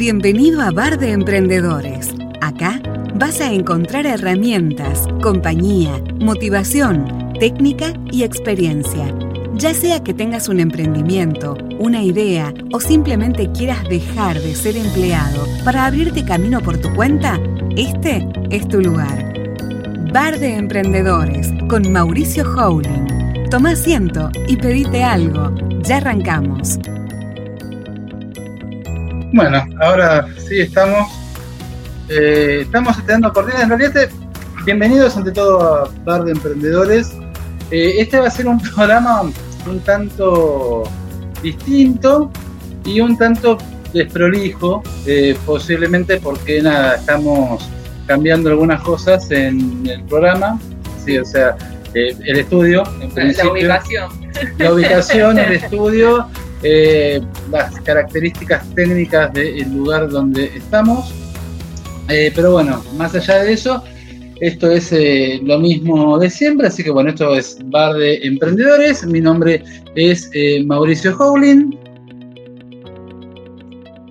Bienvenido a Bar de Emprendedores. Acá vas a encontrar herramientas, compañía, motivación, técnica y experiencia. Ya sea que tengas un emprendimiento, una idea o simplemente quieras dejar de ser empleado para abrirte camino por tu cuenta, este es tu lugar. Bar de Emprendedores con Mauricio Howling. Toma asiento y pedite algo. Ya arrancamos. Bueno, ahora sí estamos. Eh, estamos estrenando cortinas. En realidad, bienvenidos ante todo a Bar de Emprendedores. Eh, este va a ser un programa un tanto distinto y un tanto desprolijo, eh, posiblemente porque nada, estamos cambiando algunas cosas en el programa. Sí, o sea, el estudio, en. La ubicación. La ubicación, el estudio eh, las características técnicas del lugar donde estamos. Eh, pero bueno, más allá de eso, esto es eh, lo mismo de siempre, así que bueno, esto es Bar de Emprendedores. Mi nombre es Mauricio Howling.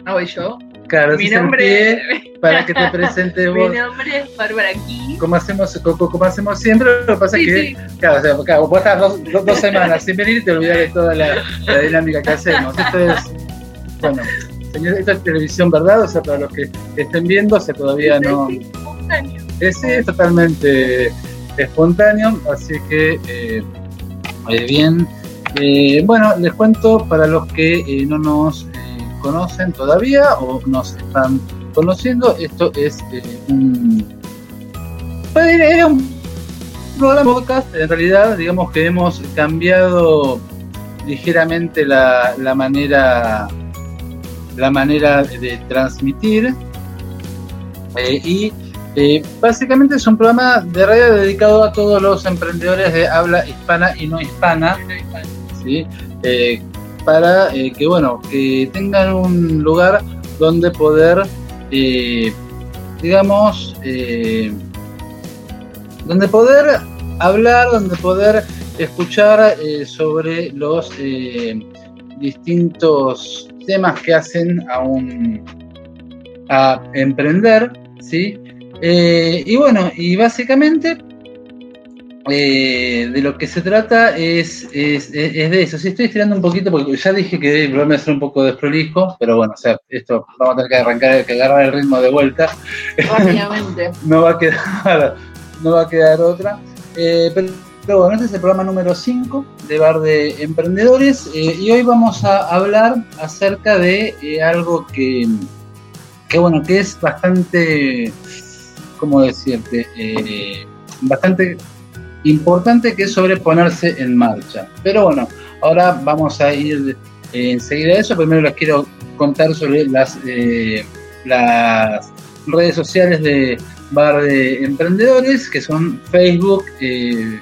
Ah, voy yo. Claro, Mi nombre para que te presentes vos. Mi nombre es Bárbara aquí. Como hacemos, como, hacemos siempre, lo que pasa es que, claro, o sea, vos estás dos, dos, semanas sin venir y te olvidas de toda la, dinámica que hacemos. Esto es, bueno, señor, esto es televisión, ¿verdad? O sea, para los que estén viendo, o sea, todavía no. Es espontáneo. Es, totalmente espontáneo, así que, eh, eh bien. Eh, bueno, les cuento para los que eh, no nos conocen todavía o nos están conociendo, esto es eh, un. Era un programa podcast, en realidad, digamos que hemos cambiado ligeramente la, la manera la manera de transmitir eh, y eh, básicamente es un programa de radio dedicado a todos los emprendedores de habla hispana y no hispana, para que bueno que tengan un lugar donde poder eh, digamos eh, donde poder hablar donde poder escuchar sobre los distintos temas que hacen a un a emprender sí y bueno y básicamente eh, de lo que se trata es, es, de eso. Sí, estoy estirando un poquito porque ya dije que el programa ser un poco desprolijo, pero bueno, o sea, esto vamos a tener que arrancar, que agarrar el ritmo de vuelta. Obviamente. no, va a quedar, no va a quedar otra. Eh, pero, bueno, este es el programa número 5 de Bar de Emprendedores eh, y hoy vamos a hablar acerca de algo que, que, bueno, que es bastante, ¿cómo decirte? bastante importante que es sobreponerse en marcha. Pero bueno, ahora vamos a ir eh, enseguida a eso. Primero les quiero contar sobre las, eh, las redes sociales de Bar de Emprendedores, que son Facebook, eh,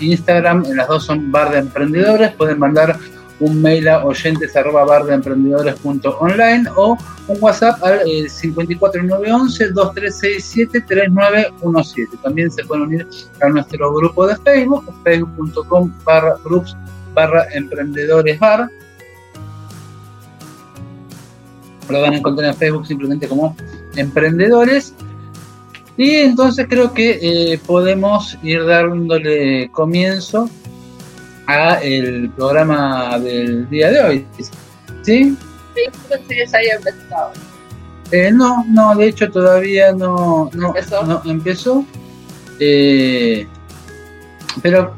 Instagram, en las dos son Bar de Emprendedores. Pueden mandar un mail a oyentes arroba online o un WhatsApp al 54911-2367-3917. También se pueden unir a nuestro grupo de Facebook, facebook.com barra groups barra emprendedores bar. Lo van a encontrar en Facebook simplemente como emprendedores. Y entonces creo que eh, podemos ir dándole comienzo el programa del día de hoy. ¿Sí? Sí, ya había empezado. Eh, no, no, de hecho todavía no, no empezó. Eh, pero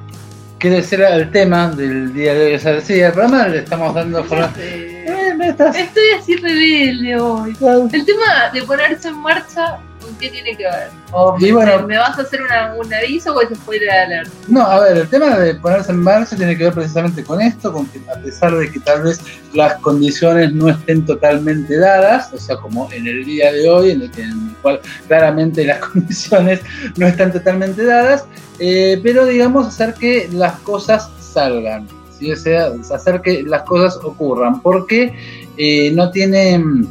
quiere ser el tema del día de hoy. O sea, sí, el programa le estamos dando forma. Eh, Estoy así rebelde hoy. El tema de ponerse en marcha qué tiene que ver? ¿Me vas a hacer un aviso o es spoiler alert? No, a ver, el tema de ponerse en marcha tiene que ver precisamente con esto, con que a pesar de que tal vez las condiciones no estén totalmente dadas, o sea, como en el día de hoy, en el, que, en el cual claramente las condiciones no están totalmente dadas, eh, pero digamos hacer que las cosas salgan. ¿sí? O sea, hacer que las cosas ocurran, porque eh, no tienen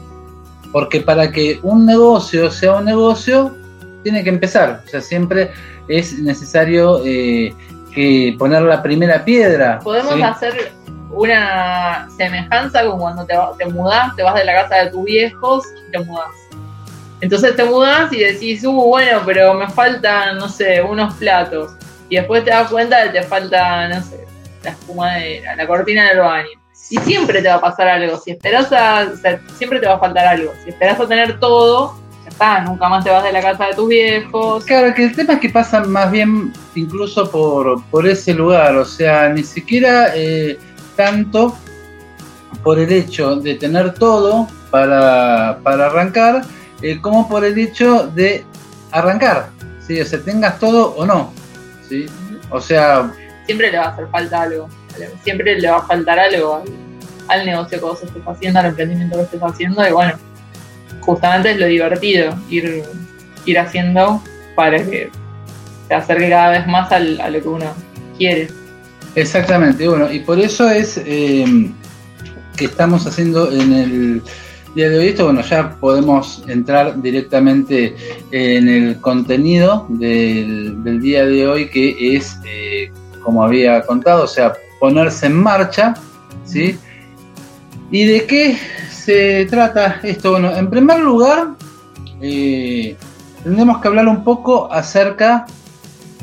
porque para que un negocio sea un negocio, tiene que empezar. O sea, siempre es necesario eh, que poner la primera piedra. Podemos hacer una semejanza con cuando te, te mudás, te vas de la casa de tus viejos y te mudás. Entonces te mudás y decís, uh, bueno, pero me faltan, no sé, unos platos. Y después te das cuenta de que te falta, no sé, la espumadera, la cortina del baño. Y siempre te va a pasar algo. Si esperas a. O sea, siempre te va a faltar algo. Si esperas a tener todo, ya está, nunca más te vas de la casa de tus viejos. Claro, que el tema es que pasa más bien incluso por, por ese lugar. O sea, ni siquiera eh, tanto por el hecho de tener todo para, para arrancar eh, como por el hecho de arrancar, ¿sí? O sea, tengas todo o no, ¿sí? O sea... Siempre le va a hacer falta algo, siempre le va a faltar algo al, negocio que vos estés haciendo, al emprendimiento que estés haciendo, y bueno, justamente es lo divertido, ir, ir haciendo para que se acerque cada vez más a lo que uno quiere. Exactamente, bueno, y por eso es eh, que estamos haciendo en el día de hoy esto, bueno, ya podemos entrar directamente en el contenido del, día de hoy, que es, eh, como había contado, o sea, ponerse en marcha, ¿sí? ¿Y de qué se trata esto? Bueno, en primer lugar, eh, tendremos que hablar un poco acerca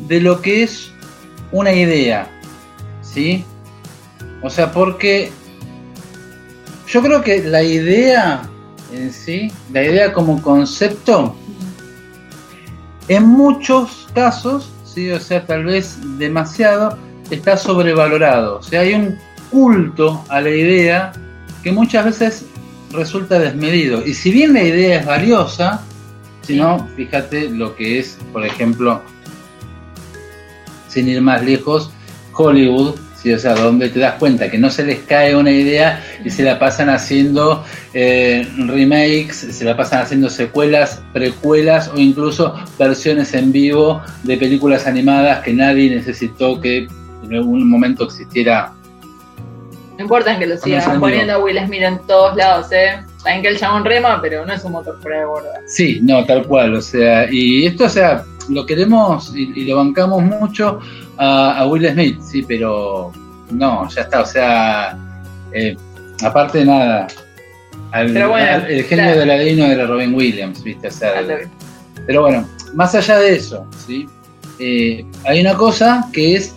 de lo que es una idea, ¿sí? O sea, porque yo creo que la idea en sí, la idea como concepto, en muchos casos, ¿sí? o sea, tal vez demasiado, está sobrevalorado. O sea, hay un culto a la idea que muchas veces resulta desmedido. Y si bien la idea es valiosa, si no, fíjate lo que es, por ejemplo, sin ir más lejos, Hollywood, o sea, donde te das cuenta que no se les cae una idea y se la pasan haciendo eh, remakes, se la pasan haciendo secuelas, precuelas o incluso versiones en vivo de películas animadas que nadie necesitó que en algún momento existiera. No importa en que lo sigan poniendo a Will Smith en todos lados, ¿eh? Saben que el chabón rema, pero no es un motor fuera de borda. Sí, no, tal cual, o sea, y esto, o sea, lo queremos y lo bancamos mucho a, Will Smith, sí, pero no, ya está, o sea, eh, aparte de nada, el genio de la de era Robin Williams, ¿viste? O sea, pero bueno, más allá de eso, ¿sí? Eh, hay una cosa que es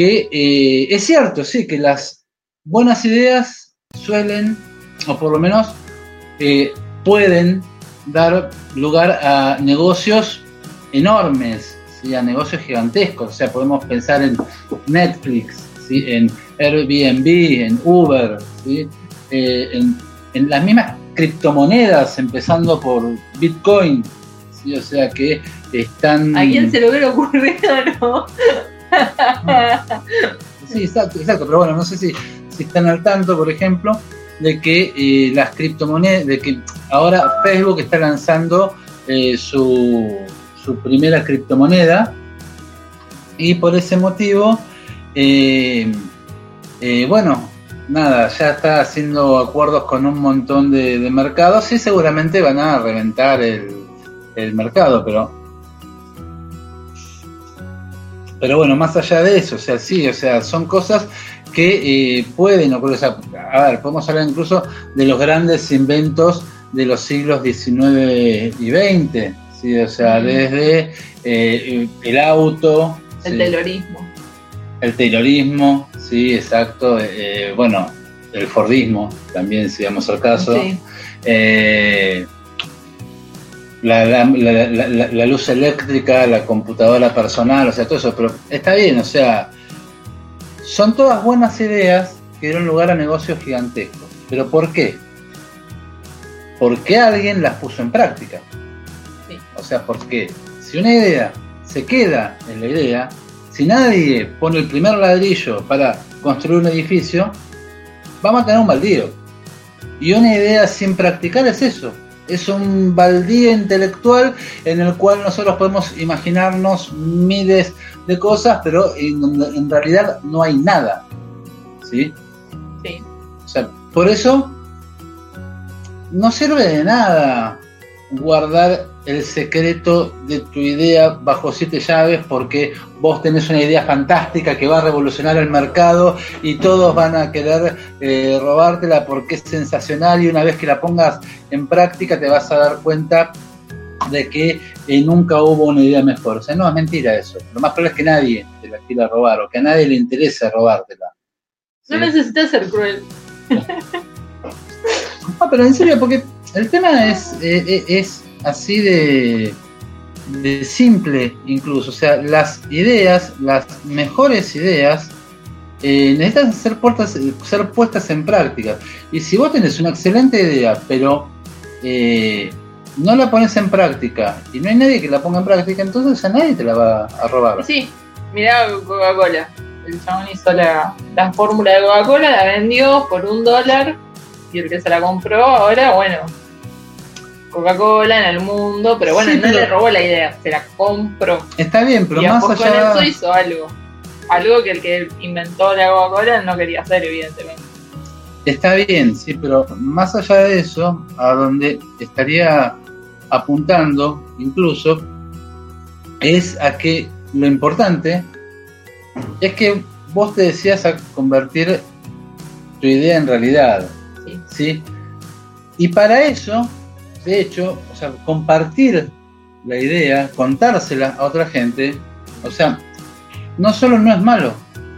que eh, es cierto, sí, que las buenas ideas suelen, o por lo menos pueden dar lugar a negocios enormes, a negocios gigantescos. O sea, podemos pensar en Netflix, en Airbnb, en Uber, eh, en, las mismas criptomonedas, empezando por Bitcoin. O sea, que están... ¿A quién se lo hubiera ocurrido, no? Sí, exacto, exacto. Pero bueno, no sé si, si están al tanto, por ejemplo, de que eh, las criptomonedas, de que ahora Facebook está lanzando eh, su su primera criptomoneda y por ese motivo, eh, bueno, nada, ya está haciendo acuerdos con un montón de, mercados y seguramente van a reventar el, mercado, pero pero bueno, más allá de eso, o sea, sí, o sea, son cosas que eh, pueden ocurrir. O sea, a ver, podemos hablar incluso de los grandes inventos de los siglos XIX y XX. ¿sí? O sea, desde eh, el auto. El taylorismo. El taylorismo, sí, exacto. Eh, bueno, el Fordismo también, si vamos al caso. Eh, la, luz eléctrica, la computadora personal, o sea, todo eso, pero está bien, o sea, son todas buenas ideas que dieron lugar a negocios gigantescos. ¿Pero por qué? Porque alguien las puso en práctica. O sea, porque si una idea se queda en la idea, si nadie pone el primer ladrillo para construir un edificio, vamos a tener un baldío. Y una idea sin practicar es eso. Es un baldío intelectual en el cual nosotros podemos imaginarnos miles de cosas, pero en, realidad no hay nada. ¿Sí? Sí. O sea, por eso no sirve de nada guardar el secreto de tu idea bajo siete llaves porque vos tenés una idea fantástica que va a revolucionar el mercado y todos van a querer eh, robártela porque es sensacional y una vez que la pongas en práctica te vas a dar cuenta de que eh, nunca hubo una idea mejor. O sea, no es mentira eso. Lo más probable es que nadie te la quiera robar o que a nadie le interese robártela. No necesitas ser cruel. no, pero en serio, porque el tema es, eh, es así de, de simple incluso. O sea, las ideas, las mejores ideas, eh, necesitan ser, puestas, ser puestas en práctica. Y si vos tenés una excelente idea, pero eh, no la pones en práctica y no hay nadie que la ponga en práctica, entonces a nadie te la va a robar. Sí, mirá Coca-Cola. El chabón hizo la, la fórmula de Coca-Cola, la vendió por un dólar y el que se la compró ahora, bueno, Coca-Cola en el mundo, pero bueno, no le robó la idea, se la compró. Está bien, pero más allá... con eso hizo algo. Algo que el que inventó la Coca-Cola no quería hacer, evidentemente. Está bien, sí, pero más allá de eso, a donde estaría apuntando incluso, es a que lo importante es que vos te decías a convertir tu idea en realidad. Sí. ¿sí? Y para eso de hecho, o sea, compartir la idea, contársela a otra gente, o sea, no solo no es malo,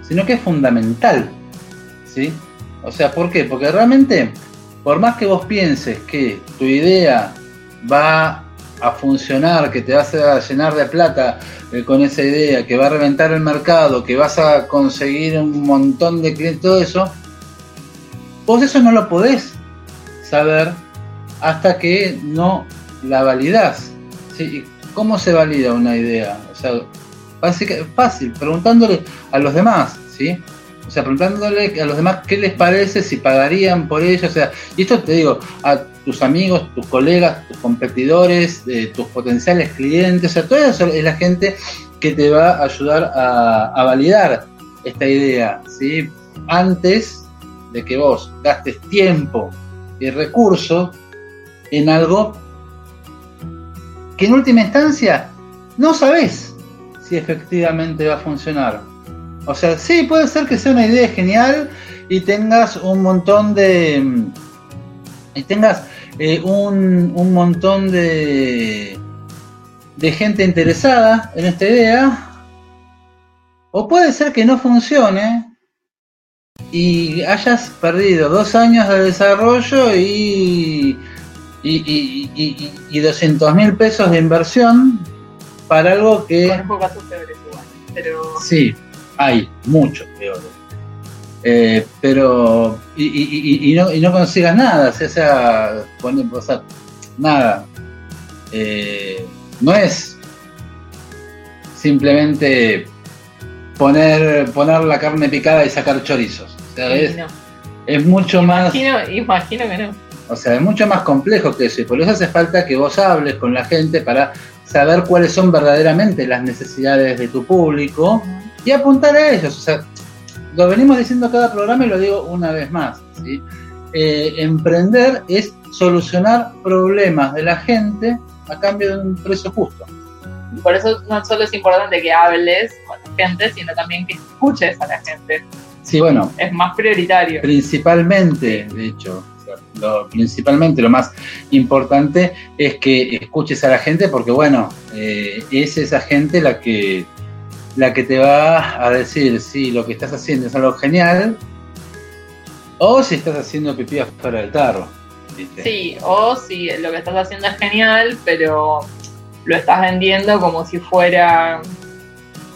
sino que es fundamental. ¿Sí? O sea, ¿por qué? Porque realmente, por más que vos pienses que tu idea va a funcionar, que te vas a llenar de plata eh, con esa idea, que va a reventar el mercado, que vas a conseguir un montón de clientes, todo eso, vos eso no lo podés saber hasta que no la validas. ¿sí? ¿Cómo se valida una idea? O sea, fácil, preguntándole a los demás, ¿sí? O sea, preguntándole a los demás qué les parece, si pagarían por ello. O sea, y esto te digo, a tus amigos, tus colegas, tus competidores, eh, tus potenciales clientes, o sea, toda eso es la gente que te va a ayudar a, a validar esta idea, ¿sí? Antes de que vos gastes tiempo y recursos en algo que en última instancia no sabes si efectivamente va a funcionar. O sea, sí, puede ser que sea una idea genial y tengas un montón de. y tengas eh, un, un, montón de. de gente interesada en esta idea. O puede ser que no funcione y hayas perdido dos años de desarrollo y y, y, y, y 200 mil pesos de inversión para algo que... casos peores igual, pero... Sí, hay muchos peores. Eh, pero y, no, y no consigas nada, o sea, o sea nada. Eh, no es simplemente poner, poner la carne picada y sacar chorizos. O sea, es, es, mucho más. Imagino que no. O sea, es mucho más complejo que eso y por eso hace falta que vos hables con la gente para saber cuáles son verdaderamente las necesidades de tu público y apuntar a ellos. O sea, lo venimos diciendo cada programa y lo digo una vez más. Eh, emprender es solucionar problemas de la gente a cambio de un precio justo. Por eso no solo es importante que hables con la gente, sino también que escuches a la gente. Sí, bueno. Es más prioritario. Principalmente, de hecho lo, principalmente lo más importante es que escuches a la gente porque bueno, eh, es esa gente la que, la que te va a decir si lo que estás haciendo es algo genial o si estás haciendo pipí fuera del tarro. Sí, o si lo que estás haciendo es genial, pero lo estás vendiendo como si fuera,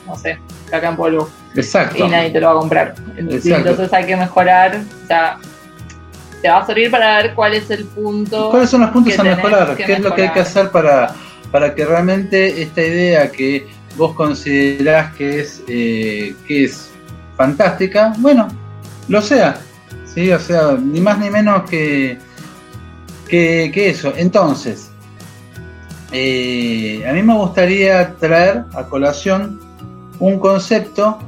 no sé, caca en polvo. Exacto. Y nadie te lo va a comprar. Entonces hay que mejorar. O sea, te va a servir para ver cuál es el punto. ¿Cuáles son los puntos a mejorar? ¿Qué es lo que hay que hacer para, para que realmente esta idea que vos considerás que es, eh, que es fantástica, bueno, lo sea? ¿sí? O sea, ni más ni menos que, que, eso. Entonces, eh, a mí me gustaría traer a colación un concepto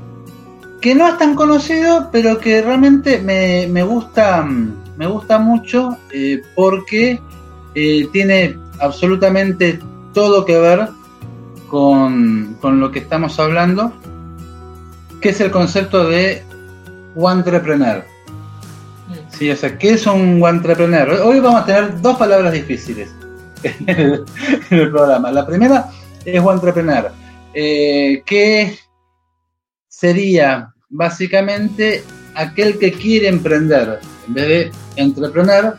que no es tan conocido, pero que realmente me, me gusta me gusta mucho eh, porque eh, tiene absolutamente todo que ver con, con lo que estamos hablando, que es el concepto de entrepreneur. Sí, o sea, ¿qué es un entrepreneur? Hoy vamos a tener dos palabras difíciles en el, en el programa. La primera es entrepreneur, eh, que sería básicamente aquel que quiere emprender, en vez de entrepreneur,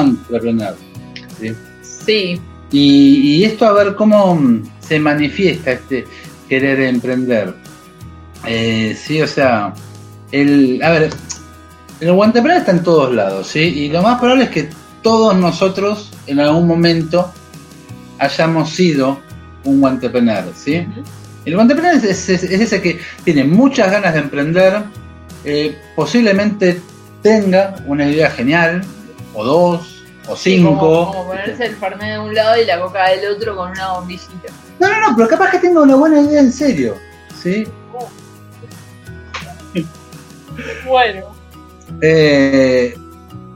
entrepreneur. ¿sí? Sí. Y, y esto a ver cómo se manifiesta este querer emprender. Eh, sí, o sea, el, a ver, el entrepreneur está en todos lados, ¿sí? Y lo más probable es que todos nosotros en algún momento hayamos sido un entrepreneur, ¿sí? El es, es- es ese que tiene muchas ganas de emprender, eh, posiblemente tenga una idea genial, o dos, o Sí, cinco. como, como ponerse el fernet de un lado y la coca del otro con una bombillita. No, no, no, pero capaz que tenga una buena idea en serio, ¿sí? Bueno. Eh,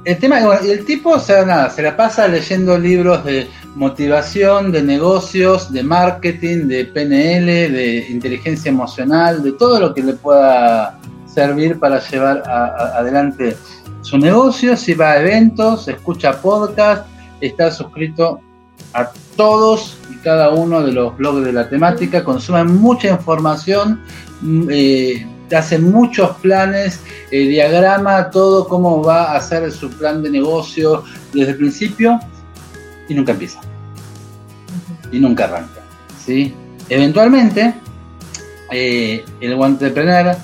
el tema, bueno, y el tipo, o sea, nada, se la pasa leyendo libros de motivación, de negocios, de marketing, de PNL, de inteligencia emocional, de todo lo que le pueda servir para llevar adelante su negocio. Si va a eventos, escucha podcast, está suscrito a todos y cada uno de los blogs de la temática, consume mucha información, mm, eh, hace muchos planes, eh, diagrama todo cómo va a hacer su plan de negocio desde el principio y nunca empieza y nunca arranca. ¿sí? Eventualmente, eh, el entrepreneur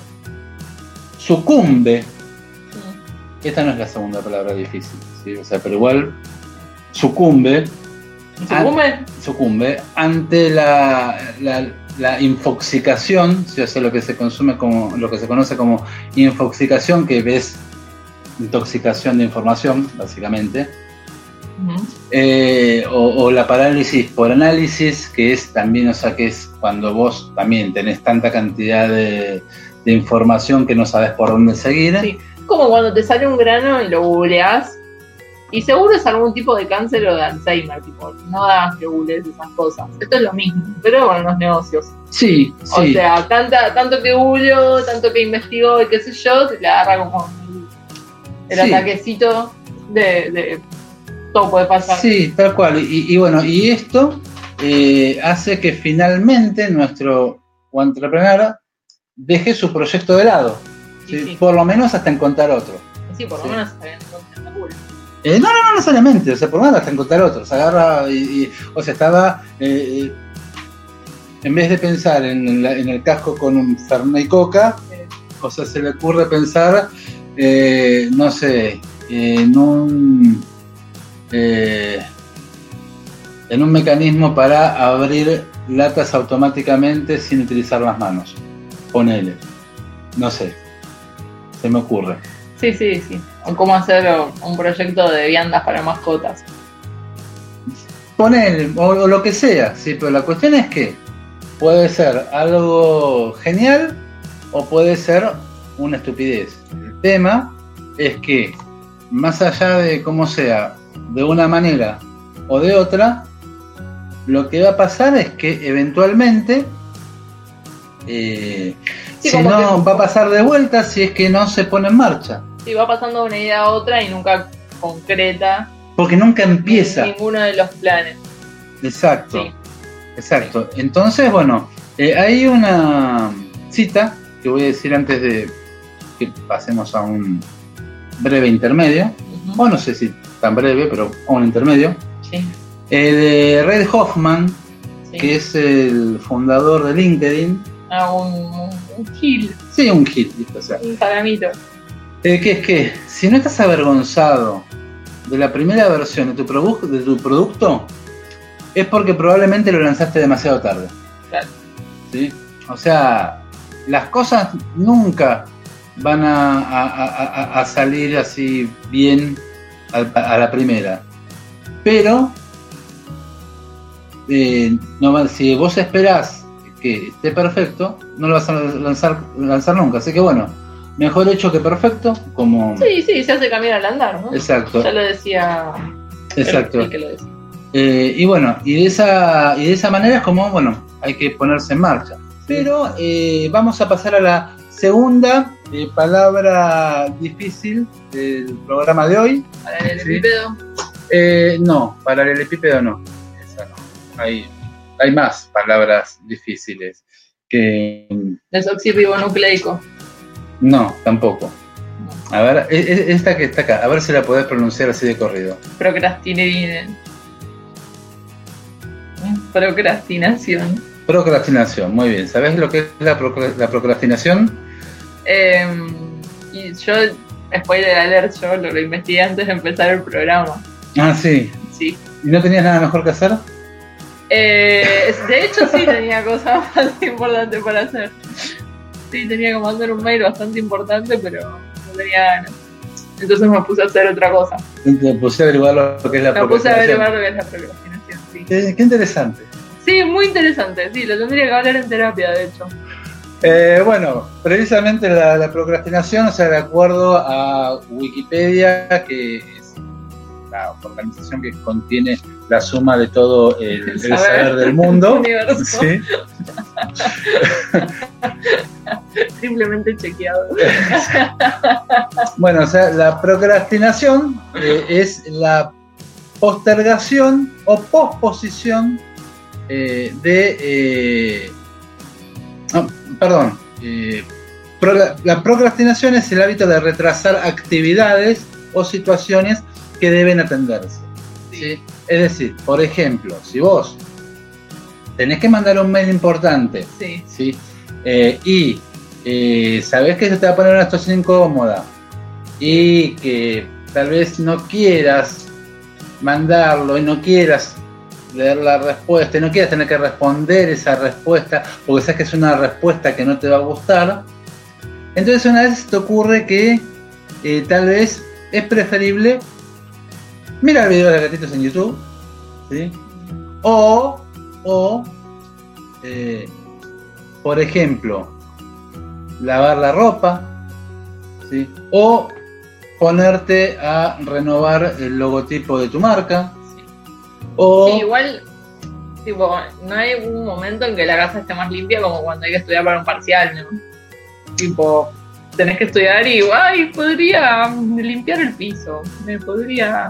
sucumbe. Esta no es la segunda palabra difícil, ¿sí? o sea, pero igual sucumbe ¿Sucumbe? sucumbe ante la, la, la infoxicación, ¿sí? o sea, lo que se consume como, lo que se conoce como infoxicación, que es intoxicación de información, básicamente, eh, o, o la parálisis por análisis, que es también, o sea, que es cuando vos también tenés tanta cantidad de, de información que no sabes por dónde seguir. Sí. Como cuando te sale un grano y lo googleás. Y seguro es algún tipo de cáncer o de Alzheimer, tipo, no da que googlees esas cosas. Esto es lo mismo, pero con los negocios. Sí, O sí. sea, tanta, tanto que googleó, tanto que investigó y qué sé yo, se le agarra como el, el Sí. ataquecito de, de todo puede pasar. Sí, tal cual. Y, y bueno, y esto eh, hace que finalmente nuestro entrepreneur deje su proyecto de lado. Sí, ¿sí? sí. Por lo menos hasta encontrar otro. Sí, por lo menos entonces, está cool. Eh, no, no, no necesariamente, o sea, por lo menos hasta encontrar otro. Se agarra y, y- o sea, estaba, eh, eh, en vez de pensar en, la- en el casco con un Fernet y Coca, o sea, se le ocurre pensar, eh, no sé, en un, en un mecanismo para abrir latas automáticamente sin utilizar las manos. Ponele. No sé. Se me ocurre. Sí, sí, sí. O cómo hacer un proyecto de viandas para mascotas. Ponele, o, o lo que sea, sí, pero la cuestión es que puede ser algo genial o puede ser una estupidez. El tema es que, más allá de cómo sea, de una manera o de otra, lo que va a pasar es que eventualmente, eh, Sí, si no, que- va a pasar de vuelta si es que no se pone en marcha. Sí, va pasando de una idea a otra y nunca concreta Porque nunca empieza. ninguno de los planes. Exacto. Sí. Exacto. Entonces, bueno, eh, hay una cita que voy a decir antes de que pasemos a un breve intermedio, Ujú. o no sé si tan breve, pero a un intermedio, Sí, eh, de Red Hoffman, sí. que es el fundador de LinkedIn. Ah, un, un gil, Sí, un sea, un salamito. eh, que es que si no estás avergonzado de la primera versión de tu, produ- de tu producto, es porque probablemente lo lanzaste demasiado tarde. Claro. ¿sí? O sea, las cosas nunca van a, a- a- a- a salir así bien a, la primera. Pero, eh, no si vos esperás que esté perfecto, no lo vas a lanzar, lanzar nunca. Así que bueno, mejor hecho que perfecto, como... Sí, sí, se hace camino al andar, ¿no? Exacto, Ya lo decía exacto. el que lo decía. Eh, y bueno, y de, esa, y de esa manera es como, bueno, hay que ponerse en marcha. Pero eh, vamos a pasar a la segunda eh, palabra difícil del programa de hoy. Para el epípedo. Eh, no, para el epípedo no. Esa no. Hay, hay más palabras difíciles que Desoxirribonucleico. no, tampoco. A ver, e- e- esta que está acá, a ver si la podés pronunciar así de corrido. Procrastinidine. Procrastinación. Procrastinación, muy bien. ¿Sabés lo que es la procrastinación? Eh, y yo, spoiler alert, yo lo, lo investigué antes de empezar el programa. Ah, sí. Sí. ¿Y no tenías nada mejor que hacer? Eh, de hecho, sí tenía cosas más importantes para hacer. Sí, tenía que mandar un mail bastante importante, pero no tenía ganas. Entonces me puse a hacer otra cosa. Te puse a averiguar lo que es la Me puse a procrastinación. averiguar lo que es la procrastinación. Sí. Qué, qué interesante. sí, muy interesante. Sí, lo tendría que hablar en terapia, de hecho. Eh, bueno, precisamente la, la procrastinación, o sea, de acuerdo a Wikipedia, que es la organización que contiene la suma de todo el, el Saber. saber del mundo. Sí. Simplemente chequeado. Bueno, o sea, la procrastinación eh, es la postergación o posposición eh, de... eh, perdón. eh, pro- la procrastinación es el hábito de retrasar actividades o situaciones que deben atenderse. ¿Sí? Es decir, por ejemplo, si vos tenés que mandar un mail importante Sí. ¿sí? Eh, y eh, sabes que se te va a poner una situación incómoda y que tal vez no quieras mandarlo y no quieras leer la respuesta y no quieras tener que responder esa respuesta porque sabes que es una respuesta que no te va a gustar, entonces una vez te ocurre que eh, tal vez es preferible mirar videos de gatitos en YouTube, ¿sí? O, o eh, por ejemplo, lavar la ropa, ¿sí? o ponerte a renovar el logotipo de tu marca, o igual, tipo, no hay un momento en que la casa esté más limpia como cuando hay que estudiar para un parcial, ¿no? Tipo, tenés que estudiar y, ay, podría limpiar el piso, me podría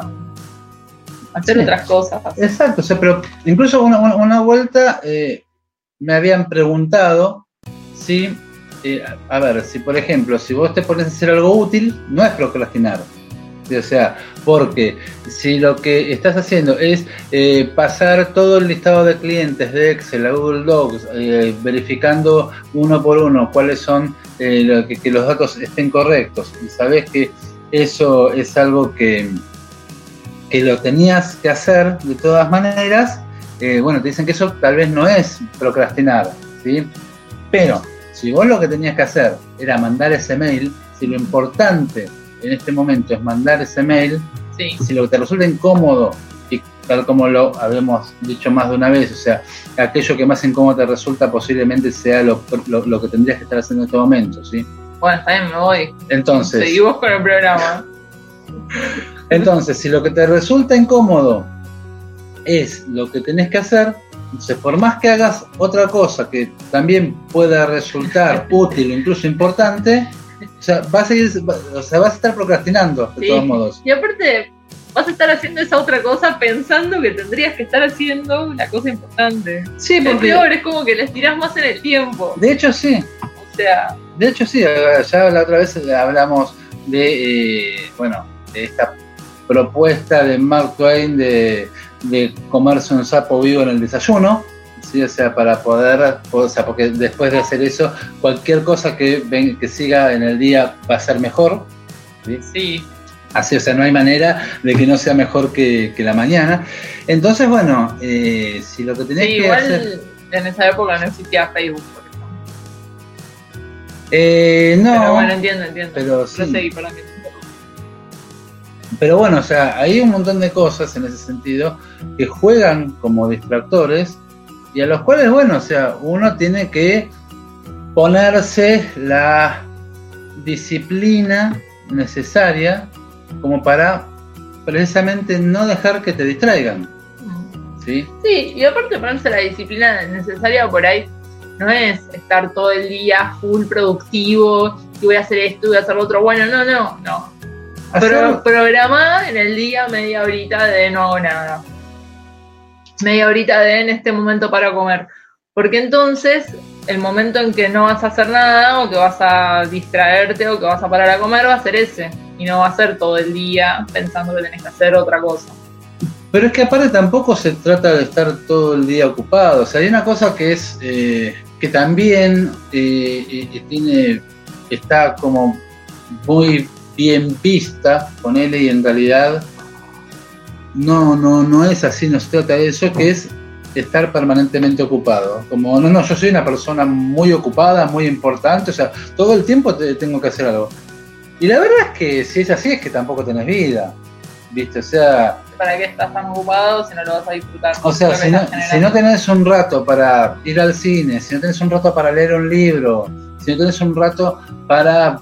hacer otras cosas. Exacto, o sea, pero incluso una, una- vuelta eh, me habían preguntado si, eh, a ver, si por ejemplo, si vos te pones a hacer algo útil, no es procrastinar. O sea, porque si lo que estás haciendo es eh, pasar todo el listado de clientes de Excel a Google Docs, eh, verificando uno por uno cuáles son, eh, lo que, que los datos estén correctos, y sabes que eso es algo que, que lo tenías que hacer de todas maneras, eh, bueno, te dicen que eso tal vez no es procrastinar, ¿sí? Pero si vos lo que tenías que hacer era mandar ese mail, si lo importante en este momento es mandar ese mail, Sí, si lo que te resulta incómodo, y tal como lo habíamos dicho más de una vez, o sea, aquello que más incómodo te resulta posiblemente sea lo, lo- lo que tendrías que estar haciendo en este momento, ¿sí? bueno, está bien, me voy. Entonces, Seguimos con el programa. Entonces, si lo que te resulta incómodo es lo que tenés que hacer, entonces por más que hagas otra cosa que también pueda resultar útil o incluso importante, o sea, vas a, o sea, vas a estar procrastinando de Sí. todos modos. Y aparte, vas a estar haciendo esa otra cosa pensando que tendrías que estar haciendo la cosa importante. Sí, porque peor, es como que le estirás más en el tiempo. de hecho sí, O sea, de hecho sí, ya la otra vez hablamos de, eh, bueno, de esta propuesta de Mark Twain de, de comerse un sapo vivo en el desayuno, ¿sí? o sea, para poder, o sea, porque después de hacer eso, cualquier cosa que, ven, que siga en el día va a ser mejor, ¿sí? sí. Así, o sea, no hay manera de que no sea mejor que, que la mañana. Entonces, bueno, eh, si lo que tenés Sí, que igual hacer... en esa época no existía Facebook, por ejemplo. Eh, no, Pero bueno, entiendo, entiendo. pero sí. Proseguí para mí. Pero bueno, o sea, hay un montón de cosas en ese sentido que juegan como distractores y a los cuales, bueno, o sea, uno tiene que ponerse la disciplina necesaria como para precisamente no dejar que te distraigan. ¿sí? Sí, y aparte ponerse la disciplina necesaria por ahí no es estar todo el día full productivo y voy a hacer esto y voy a hacer lo otro. Bueno, no, no, no. Pero programa en el día media horita de no hago nada. Media horita de en este momento para comer. Porque entonces, el momento en que no vas a hacer nada, o que vas a distraerte, o que vas a parar a comer, va a ser ese. Y no va a ser todo el día pensando que tenés que hacer otra cosa. Pero es que aparte tampoco se trata de estar todo el día ocupado. O sea, hay una cosa que es eh, que también eh, eh, tiene, está como muy bien vista con él y en realidad no, no, no es así, no se trata de eso, que es estar permanentemente ocupado. Como, no, no, yo soy una persona muy ocupada, muy importante, o sea, todo el tiempo tengo que hacer algo. Y la verdad es que si es así, es que tampoco tenés vida. ¿Viste? O sea, ¿para qué estás tan ocupado si no lo vas a disfrutar? O sea, si no, si no, tenés un rato para ir al cine, si no tenés un rato para leer un libro, si no tenés un rato para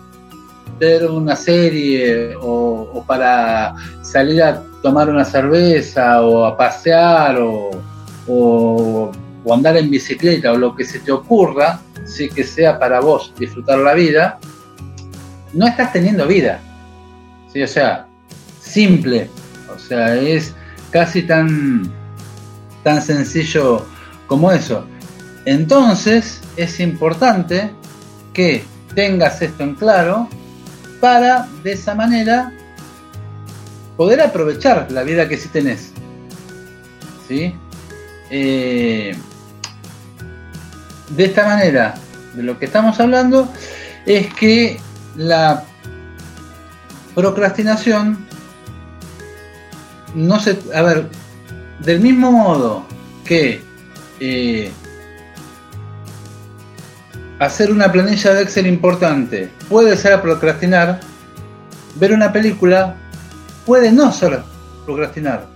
ver una serie o, para salir a tomar una cerveza o a pasear o, o, andar en bicicleta o lo que se te ocurra, sí que sea para vos disfrutar la vida, no estás teniendo vida. ¿sí? O sea, simple, o sea, es casi tan, tan sencillo como eso. Entonces es importante que tengas esto en claro para de esa manera poder aprovechar la vida que sí tenés. ¿Sí? Eh, de esta manera, de lo que estamos hablando, es que la procrastinación no se, a ver, del mismo modo que eh, hacer una planilla de Excel importante puede ser procrastinar, ver una película puede no ser procrastinar,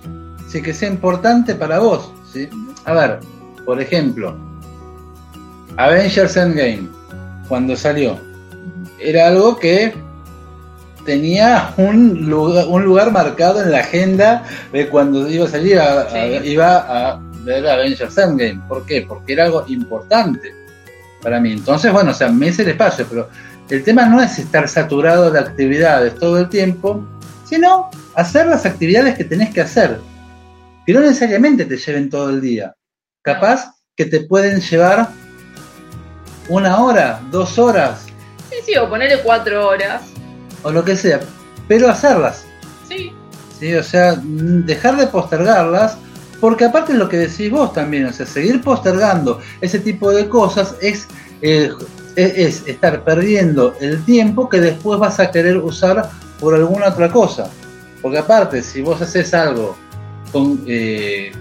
si que sea importante para vos. ¿sí? A ver, por ejemplo, Avengers Endgame, cuando salió, era algo que tenía un lugar, un lugar marcado en la agenda de cuando iba a salir, iba a ver Avengers Endgame. ¿Por qué? Porque era algo importante para mí. Entonces, bueno, o sea, me hice el espacio, pero el tema no es estar saturado de actividades todo el tiempo, sino hacer las actividades que tenés que hacer, que no necesariamente te lleven todo el día. Capaz que te pueden llevar una hora, dos horas. Sí, sí, o ponerle cuatro horas o lo que sea, pero hacerlas. Sí. Sí, o sea, dejar de postergarlas, porque aparte lo que decís vos también, o sea, seguir postergando ese tipo de cosas es, eh, es, estar perdiendo el tiempo que después vas a querer usar por alguna otra cosa. Porque aparte, si vos haces algo con eh,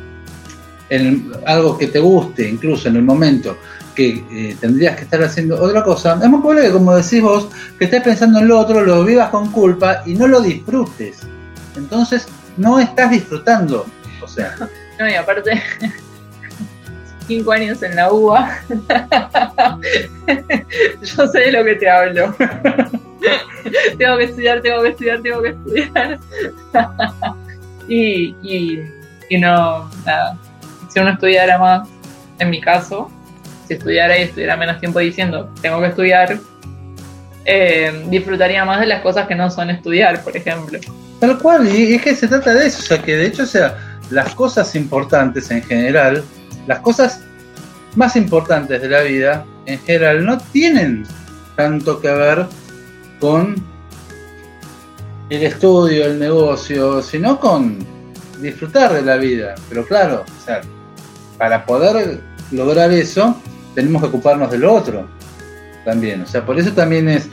algo que te guste, incluso en el momento, que eh, tendrías que estar haciendo otra cosa, es muy probable que, como decís vos, que estés pensando en lo otro, lo vivas con culpa y no lo disfrutes. Entonces, no estás disfrutando. O sea. No, y aparte, cinco años en la UBA, yo sé de lo que te hablo. tengo que estudiar, tengo que estudiar, tengo que estudiar. y, y, y no, nada. Si uno estudiara más, en mi caso, si estudiara y estuviera menos tiempo diciendo, tengo que estudiar, eh, disfrutaría más de las cosas que no son estudiar, por ejemplo. Tal cual, y es que se trata de eso, o sea, que de hecho, o sea, las cosas importantes en general, las cosas más importantes de la vida, en general, no tienen tanto que ver con el estudio, el negocio, sino con disfrutar de la vida. Pero claro, o sea, para poder lograr eso, tenemos que ocuparnos de lo otro también. O sea, por eso también es,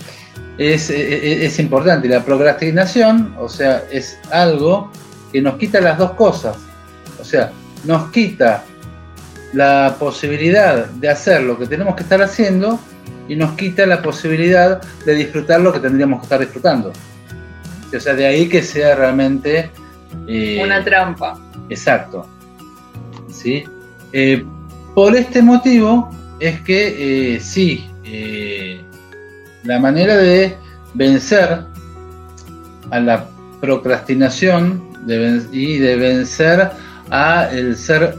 es, es, importante. La procrastinación, o sea, es algo que nos quita las dos cosas. O sea, nos quita la posibilidad de hacer lo que tenemos que estar haciendo y nos quita la posibilidad de disfrutar lo que tendríamos que estar disfrutando. O sea, de ahí que sea realmente... Eh, Una trampa. Exacto. ¿Sí? Eh, por este motivo, es que eh, sí, la manera de vencer a la procrastinación y de vencer a el ser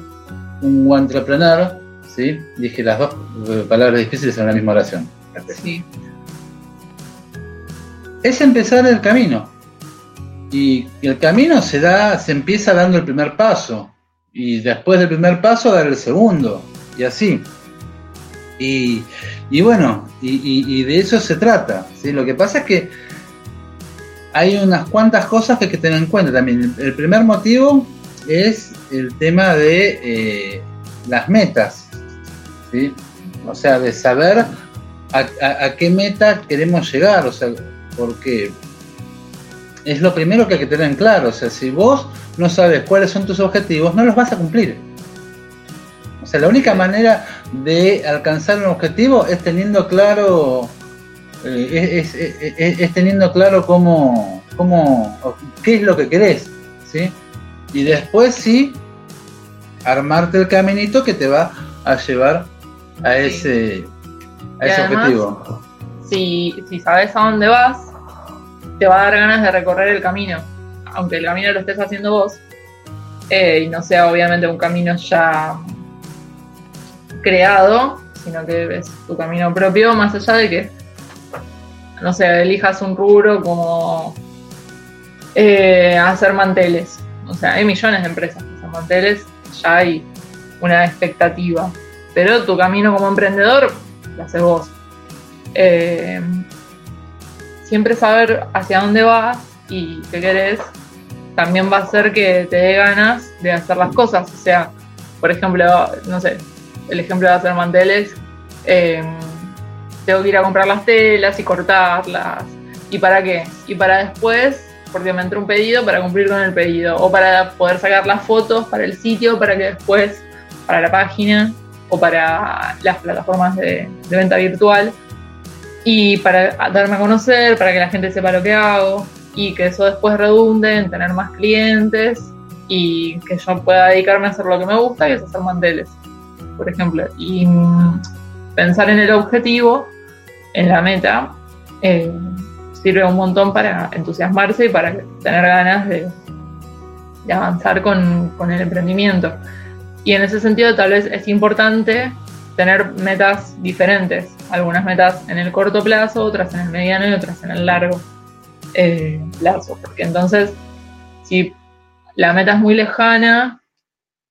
un entrepreneur, ¿sí? Dije las dos eh, palabras difíciles en la misma oración. Sí. Es empezar el camino. Y el camino se da, se empieza dando el primer paso. Y después del primer paso dar el segundo. Y así. Y, y bueno, y, y, de eso se trata. ¿sí? Lo que pasa es que hay unas cuantas cosas que hay que tener en cuenta también. El primer motivo es el tema de eh, las metas. ¿sí? O sea, de saber a, qué meta queremos llegar. O sea, porque es lo primero que hay que tener en claro. O sea, si vos no sabes cuáles son tus objetivos, no los vas a cumplir. O sea, la única manera de alcanzar un objetivo es teniendo claro eh, es, teniendo claro cómo, cómo, qué es lo que querés, ¿sí? Y después sí, armarte el caminito que te va a llevar a ese, a ese objetivo. Si, si sabes a dónde vas, te va a dar ganas de recorrer el camino, aunque el camino lo estés haciendo vos, eh, y no sea obviamente un camino ya creado, sino que es tu camino propio, más allá de que no sé, elijas un rubro como eh, hacer manteles. O sea, hay millones de empresas que hacen manteles, ya hay una expectativa. Pero tu camino como emprendedor lo haces vos. Eh, siempre saber hacia dónde vas y qué querés también va a hacer que te dé ganas de hacer las cosas. O sea, por ejemplo, no sé, el ejemplo de hacer manteles. Eh, tengo que ir a comprar las telas y cortarlas. ¿Y para qué? Y para después, porque me entró un pedido para cumplir con el pedido, o para poder sacar las fotos para el sitio, para que después, para la página, o para las plataformas de, venta virtual, y para darme a conocer, para que la gente sepa lo que hago, y que eso después redunde en tener más clientes, y que yo pueda dedicarme a hacer lo que me gusta, y es hacer manteles, por ejemplo. Y mm, pensar en el objetivo en la meta eh, sirve un montón para entusiasmarse y para tener ganas de, avanzar con, el emprendimiento. Y en ese sentido tal vez es importante tener metas diferentes, algunas metas en el corto plazo, otras en el mediano y otras en el largo eh, plazo, porque entonces si la meta es muy lejana,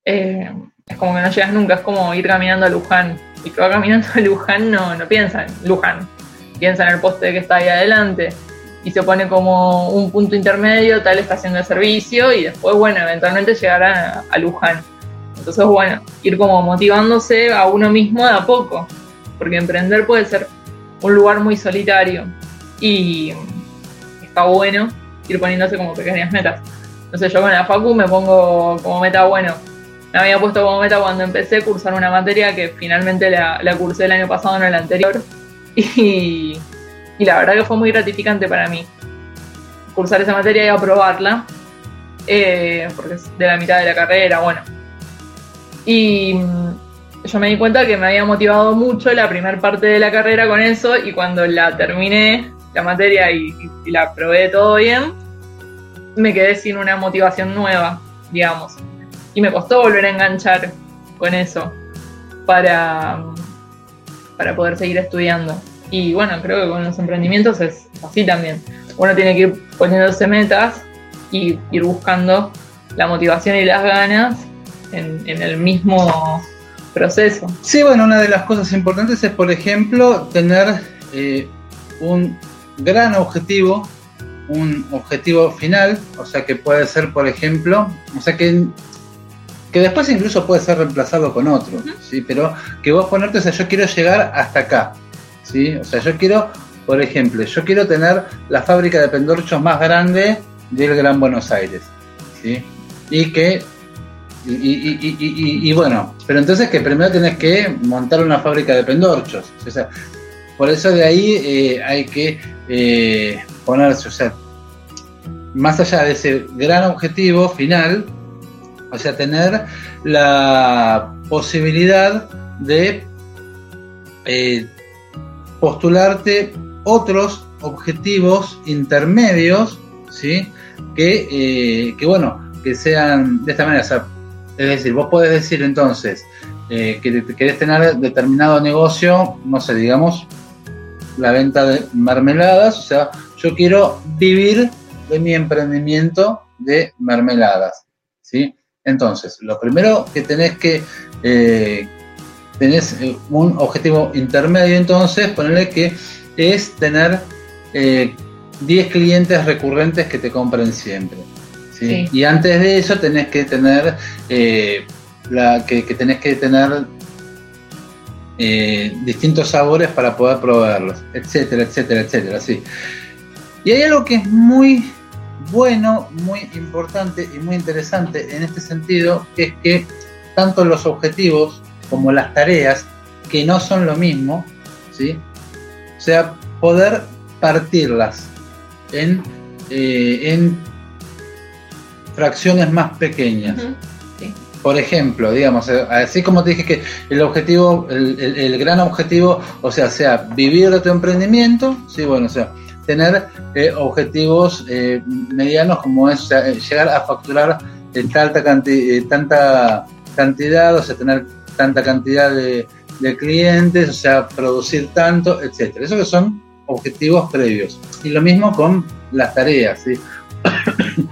eh, es como que no llegas nunca, es como ir caminando a Luján. Y que va caminando a Luján no, no piensa en Luján, piensa en el poste que está ahí adelante y se pone como un punto intermedio, tal estación de servicio y después, bueno, eventualmente llegará a, Luján. Entonces, bueno, ir como motivándose a uno mismo de a poco, porque emprender puede ser un lugar muy solitario y está bueno ir poniéndose como pequeñas metas. Entonces yo con la Facu me pongo como meta, bueno, me había puesto como meta cuando empecé a cursar una materia que finalmente la, cursé el año pasado, no el anterior. Y, la verdad que fue muy gratificante para mí cursar esa materia y aprobarla, eh, porque es de la mitad de la carrera, bueno. Y mm, yo me di cuenta que me había motivado mucho la primera parte de la carrera con eso y cuando la terminé, la materia, y, y la aprobé todo bien, me quedé sin una motivación nueva, digamos y me costó volver a enganchar con eso para, para poder seguir estudiando. Y bueno, creo que con los emprendimientos es así también. Uno tiene que ir poniéndose metas y ir buscando la motivación y las ganas en, el mismo proceso. Sí, bueno, una de las cosas importantes es, por ejemplo, tener eh, un gran objetivo, un objetivo final, o sea que puede ser, por ejemplo, o sea que que después incluso puede ser reemplazado con otro, ¿sí? Pero que vos ponerte, o sea, yo quiero llegar hasta acá, ¿sí? O sea, yo quiero, por ejemplo, yo quiero tener la fábrica de pendorchos más grande del Gran Buenos Aires, ¿sí? Y que, y, bueno, pero entonces que primero tenés que montar una fábrica de pendorchos, o sea, por eso de ahí eh, hay que eh, ponerse, o sea, más allá de ese gran objetivo final, o sea, tener la posibilidad de eh, postularte otros objetivos intermedios, ¿sí? Que, eh, que, bueno, que sean de esta manera, Es decir, vos podés decir entonces eh, que querés tener determinado negocio, no sé, digamos, la venta de mermeladas, o sea, yo quiero vivir de mi emprendimiento de mermeladas, ¿sí? Entonces, lo primero que tenés que, eh, tenés eh, un objetivo intermedio, entonces, ponerle que es tener 10 clientes recurrentes que te compren siempre. Y antes de eso tenés que tener eh, la, que, tenés que tener eh, distintos sabores para poder probarlos, etcétera, etcétera, etcétera. Sí. Y hay algo que es muy bueno, muy importante y muy interesante en este sentido, es que tanto los objetivos como las tareas, que no son lo mismo, ¿sí? o sea, poder partirlas en, eh, en fracciones más pequeñas. Por ejemplo, digamos, eh, así como te dije que el objetivo, el, gran objetivo, o sea, sea vivir de tu emprendimiento, sí, bueno, o sea, tener eh, objetivos eh, medianos como es llegar a facturar tanta, tanta cantidad, o sea, tener tanta cantidad de, de clientes, o sea, producir tanto, etcétera. Eso que son objetivos previos. Y lo mismo con las tareas, ¿sí?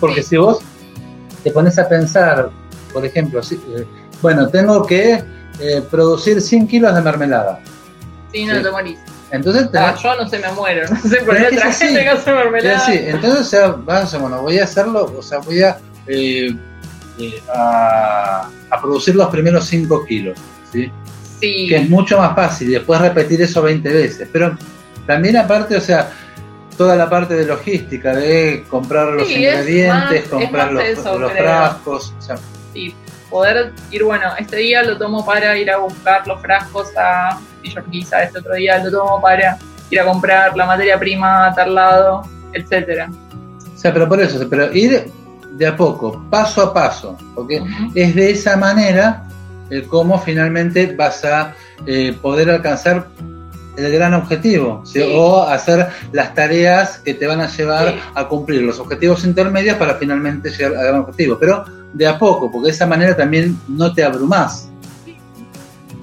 Porque si vos te pones a pensar, por ejemplo, eh, bueno, tengo que eh, producir 100 kilos de mermelada. Sí, no te morís. Entonces ah, yo no sé, me muero, no sé por qué otra gente que hace mermelada. Sí, entonces, o sea, bueno, voy a hacerlo, o sea, voy a, eh, a, producir los primeros 5 kilos, ¿sí? Sí. Que es mucho más fácil, después repetir eso 20 veces. Pero también aparte, o sea, toda la parte de logística, de comprar los ingredientes, comprar los, frascos. Sí, poder ir, bueno, este día lo tomo para ir a buscar los frascos a Villa este otro día lo tomo para ir a comprar la materia prima a tal lado, etcétera. O sea, pero por eso, pero ir de a poco, paso a paso, porque es de esa manera el cómo finalmente vas a eh, poder alcanzar el gran objetivo, o hacer las tareas que te van a llevar a cumplir los objetivos intermedios para finalmente llegar al gran objetivo, pero de a poco, porque de esa manera también no te abrumas.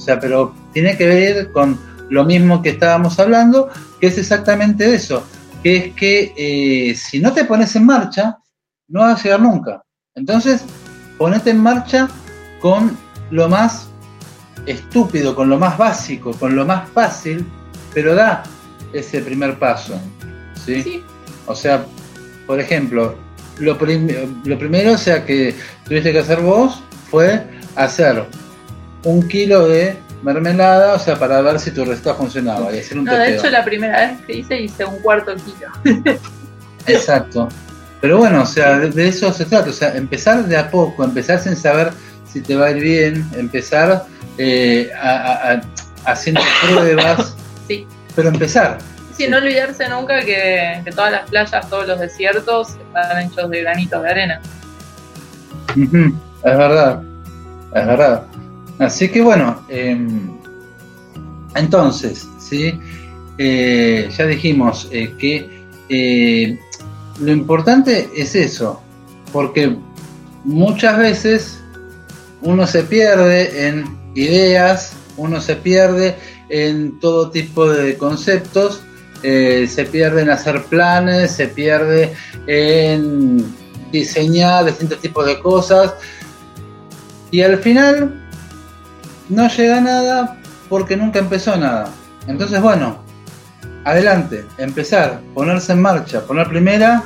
O sea, pero tiene que ver con lo mismo que estábamos hablando, que es exactamente eso, que es que eh, si no te pones en marcha, no vas a llegar nunca. Entonces, ponete en marcha con lo más estúpido, con lo más básico, con lo más fácil, pero da ese primer paso. ¿sí? O sea, por ejemplo, lo, lo primero o sea, que tuviste que hacer vos fue hacer un kilo de mermelada, o sea, para ver si tu receta funcionaba y hacer un no, De hecho, la primera vez que hice hice un cuarto kilo. Exacto. Pero bueno, o sea, de, eso se trata, o sea, empezar de a poco, empezar sin saber si te va a ir bien, empezar eh, haciendo pruebas, pero empezar. Sí, no olvidarse nunca que, todas las playas, todos los desiertos están hechos de granitos de arena. Es verdad, es verdad. Así que bueno, em, entonces, ¿sí? Eh, ya dijimos eh, que eh, lo importante es eso, porque muchas veces uno se pierde en ideas, uno se pierde en todo tipo de conceptos, se pierde en hacer planes, se pierde en diseñar distintos tipos de cosas y al final no llega a nada porque nunca empezó nada. Entonces, bueno, adelante, empezar, ponerse en marcha, poner primera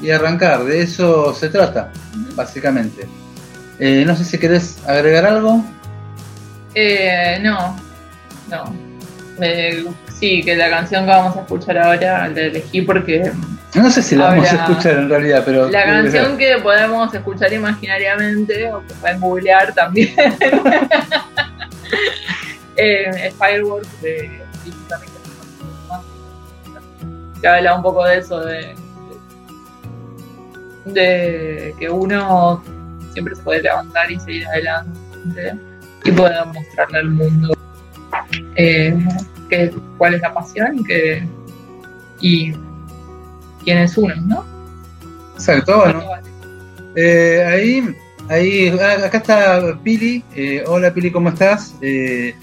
y arrancar. De eso se trata, básicamente. Eh, no sé si querés agregar algo. Eh, no, no. Eh, sí, que la canción que vamos a escuchar ahora la elegí porque. No sé si la vamos a escuchar en realidad, pero. La canción que podemos escuchar imaginariamente o que pueden googlear también. eh, Fireworks de que habla un poco de eso, de, de que uno siempre se puede levantar y seguir adelante y poder mostrarle al mundo eh, cuál es la pasión y, que, y quién es uno, ¿no? Exacto, bueno. Eh, ahí ahí, ah, acá está Pili. Eh, hola Pili, ¿cómo estás? Eh,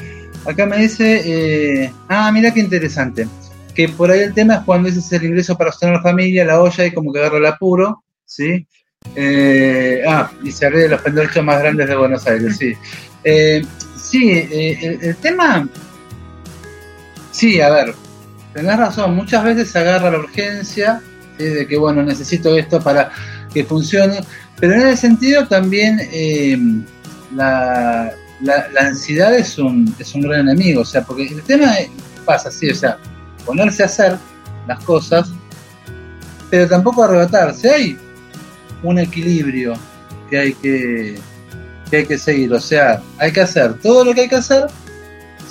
acá me dice, eh, ah, mira qué interesante. Que por ahí el tema es cuando ese es el ingreso para sostener la familia, la olla y como que agarra el apuro, ¿sí? ah, y se de los pendejos más grandes de Buenos Aires, sí. sí, el, tema, sí, a ver, tenés razón, muchas veces se agarra la urgencia, de que bueno, necesito esto para que funcione, pero en ese sentido también eh, la, la, ansiedad es un, es un gran enemigo, o sea, porque el tema pasa así, o sea, ponerse a hacer las cosas, pero tampoco arrebatarse, hay un equilibrio que hay que, que hay que seguir, o sea, hay que hacer todo lo que hay que hacer,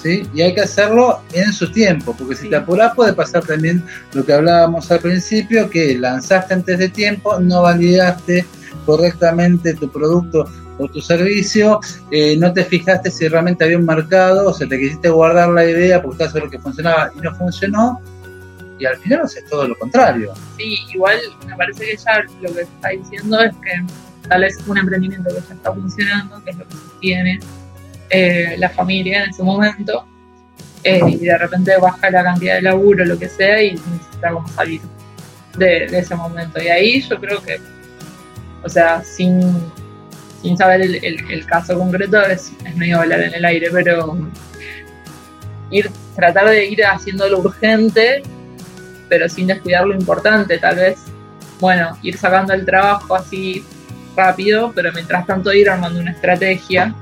¿sí? Y hay que hacerlo en su tiempo, porque si te apuras puede pasar también lo que hablábamos al principio, que lanzaste antes de tiempo, no validaste correctamente tu producto o tu servicio, eh, no te fijaste si realmente había un mercado, o sea, te quisiste guardar la idea porque estás lo que funcionaba y no funcionó, y al final haces todo lo contrario. Sí, igual me parece que ya lo que está diciendo es que tal vez un emprendimiento que ya está funcionando, que es lo que sostiene eh, la familia en ese momento, eh, y de repente baja la cantidad de laburo, lo que sea, y necesita como salir de ese momento. Y ahí yo creo que o sea, sin, sin saber el, caso concreto es, medio hablar en el aire, pero ir, tratar de ir haciendo lo urgente, pero sin descuidar lo importante, tal vez, bueno, ir sacando el trabajo así rápido, pero mientras tanto ir armando una estrategia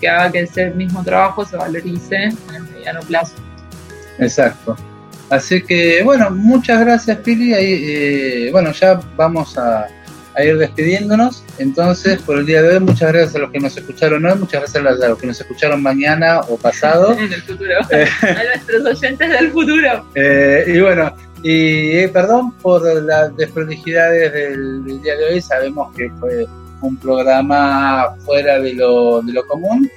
que haga que ese mismo trabajo se valorice en el mediano plazo. Exacto. Así que, bueno, muchas gracias, Pili. Eh, bueno, ya vamos a, a ir despidiéndonos. Entonces, por el día de hoy, muchas gracias a los que nos escucharon hoy, muchas gracias a los que nos escucharon mañana o pasado. en el futuro. Eh, a nuestros oyentes del futuro. Eh, y bueno, y eh, perdón por las desprolijidades del, día de hoy, sabemos que fue un programa fuera de lo, de lo común,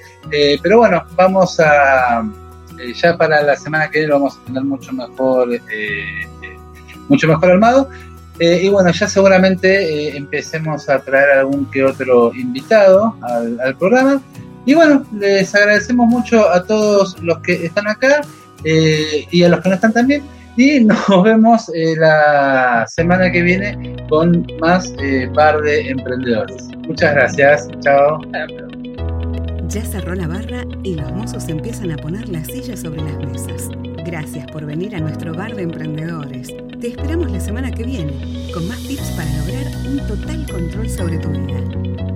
pero bueno, vamos a, ya para la semana que viene lo vamos a tener mucho mejor, mucho mejor armado. Eh, y bueno, ya seguramente eh, empecemos a traer algún que otro invitado al, programa. Y bueno, les agradecemos mucho a todos los que están acá eh, y a los que no están también. Y nos vemos la semana que viene con más par de emprendedores. Muchas gracias. Chao. Ya cerró la barra y los mozos empiezan a poner las sillas sobre las mesas. Gracias por venir a nuestro bar de emprendedores. Te esperamos la semana que viene con más tips para lograr un total control sobre tu vida.